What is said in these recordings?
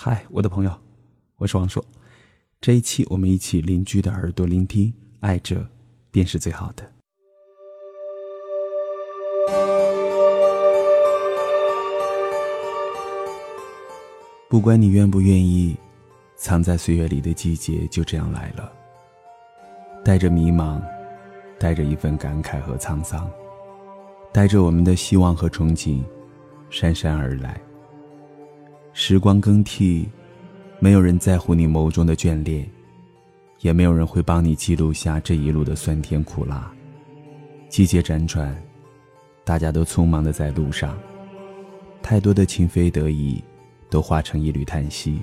嗨，我的朋友，我是王硕。这一期我们一起邻居的耳朵聆听，爱着便是最好的。不管你愿不愿意，藏在岁月里的季节就这样来了，带着迷茫，带着一份感慨和沧桑，带着我们的希望和憧憬，姗姗而来。时光更替，没有人在乎你眸中的眷恋，也没有人会帮你记录下这一路的酸甜苦辣。季节辗转，大家都匆忙的在路上，太多的情非得已。都化成一缕叹息。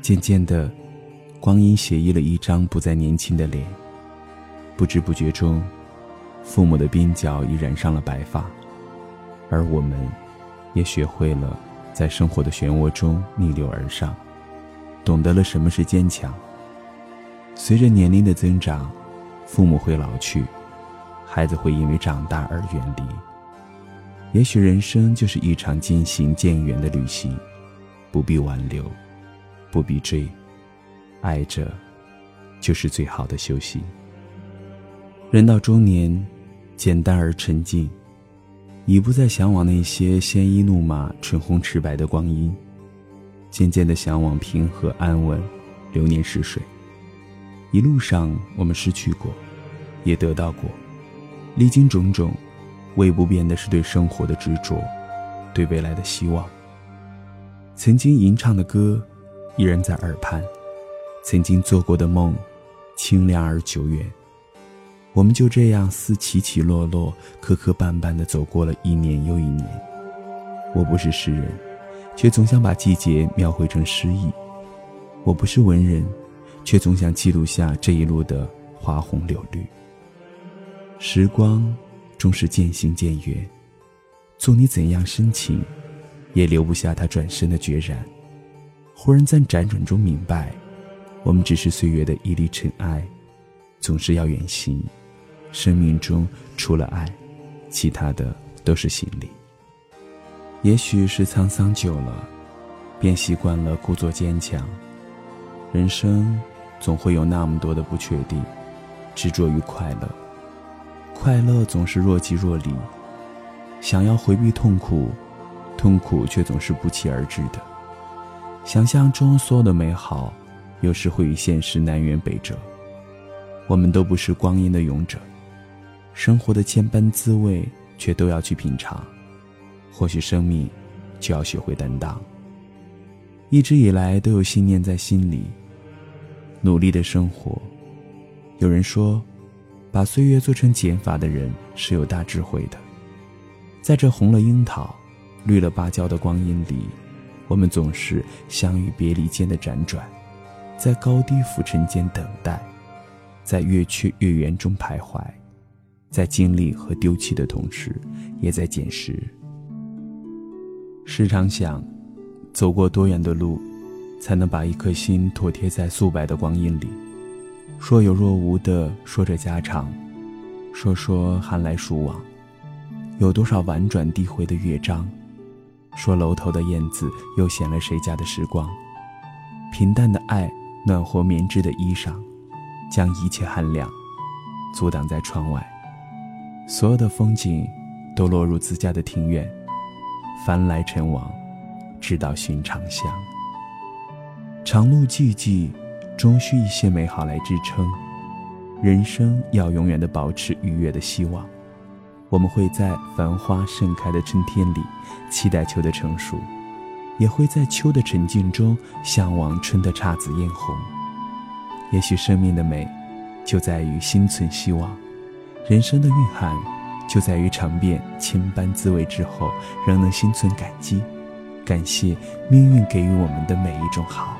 渐渐的，光阴写意了一张不再年轻的脸。不知不觉中，父母的鬓角已染上了白发，而我们，也学会了在生活的漩涡中逆流而上，懂得了什么是坚强。随着年龄的增长，父母会老去，孩子会因为长大而远离。也许人生就是一场渐行渐远的旅行，不必挽留，不必追，爱着，就是最好的修行。人到中年，简单而沉静，已不再向往那些鲜衣怒马、唇红齿白的光阴，渐渐的向往平和安稳、流年逝水。一路上，我们失去过，也得到过，历经种种。唯不变的是对生活的执着，对未来的希望。曾经吟唱的歌，依然在耳畔；曾经做过的梦，清凉而久远。我们就这样似起起落落、磕磕绊绊地走过了一年又一年。我不是诗人，却总想把季节描绘成诗意；我不是文人，却总想记录下这一路的花红柳绿。时光。终是渐行渐远，做你怎样深情，也留不下他转身的决然。忽然在辗转中明白，我们只是岁月的一粒尘埃，总是要远行。生命中除了爱，其他的都是行李。也许是沧桑久了，便习惯了故作坚强。人生总会有那么多的不确定，执着于快乐。快乐总是若即若离，想要回避痛苦，痛苦却总是不期而至的。想象中所有的美好，有时会与现实南辕北辙。我们都不是光阴的勇者，生活的千般滋味却都要去品尝。或许生命就要学会担当。一直以来都有信念在心里，努力的生活。有人说。把岁月做成减法的人是有大智慧的。在这红了樱桃、绿了芭蕉的光阴里，我们总是相遇别离间的辗转，在高低浮沉间等待，在月缺月圆中徘徊，在经历和丢弃的同时，也在捡拾。时常想，走过多远的路，才能把一颗心妥贴在素白的光阴里？若有若无的说着家常，说说寒来暑往，有多少婉转低回的乐章？说楼头的燕子又衔了谁家的时光？平淡的爱，暖和棉质的衣裳，将一切寒凉阻挡在窗外。所有的风景都落入自家的庭院，帆来尘往，直到寻常乡。长路寂寂。终需一些美好来支撑，人生要永远的保持愉悦的希望。我们会在繁花盛开的春天里期待秋的成熟，也会在秋的沉静中向往春的姹紫嫣红。也许生命的美，就在于心存希望；人生的蕴含，就在于尝遍千般滋味之后，仍能心存感激，感谢命运给予我们的每一种好。